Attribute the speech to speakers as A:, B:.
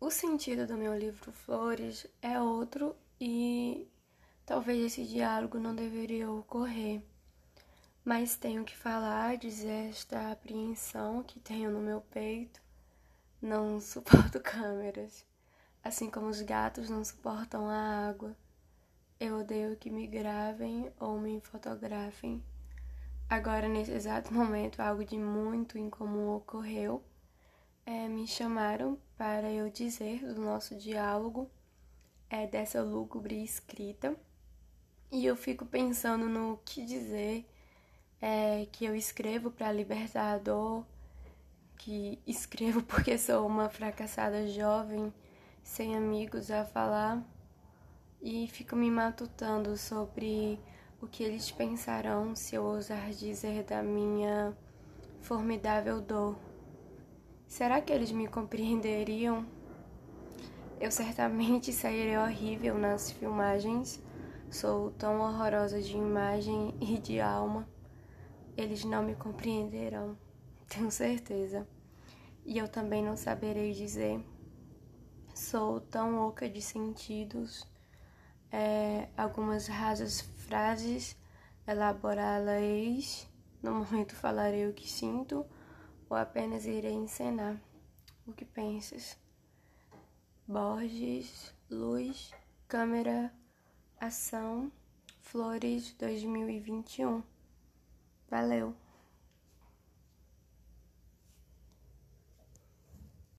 A: o sentido do meu livro Flores é outro e talvez esse diálogo não deveria ocorrer. Mas tenho que falar, dizer esta apreensão que tenho no meu peito. Não suporto câmeras, assim como os gatos não suportam a água. Eu odeio que me gravem ou me fotografem. Agora, nesse exato momento, algo de muito incomum ocorreu. É, me chamaram para eu dizer do nosso diálogo, é, dessa lúgubre escrita. E eu fico pensando no que dizer, é, que eu escrevo para libertar a dor, que escrevo porque sou uma fracassada jovem, sem amigos a falar, e fico me matutando sobre o que eles pensarão se eu ousar dizer da minha formidável dor? Será que eles me compreenderiam? Eu certamente sairei horrível nas filmagens. Sou tão horrorosa de imagem e de alma. Eles não me compreenderão, tenho certeza. E eu também não saberei dizer. Sou tão oca de sentidos é, algumas rasas frases, elaborá-las. No momento falarei o que sinto ou apenas irei encenar o que pensas. Borges, luz, câmera, ação, flores 2021. Valeu!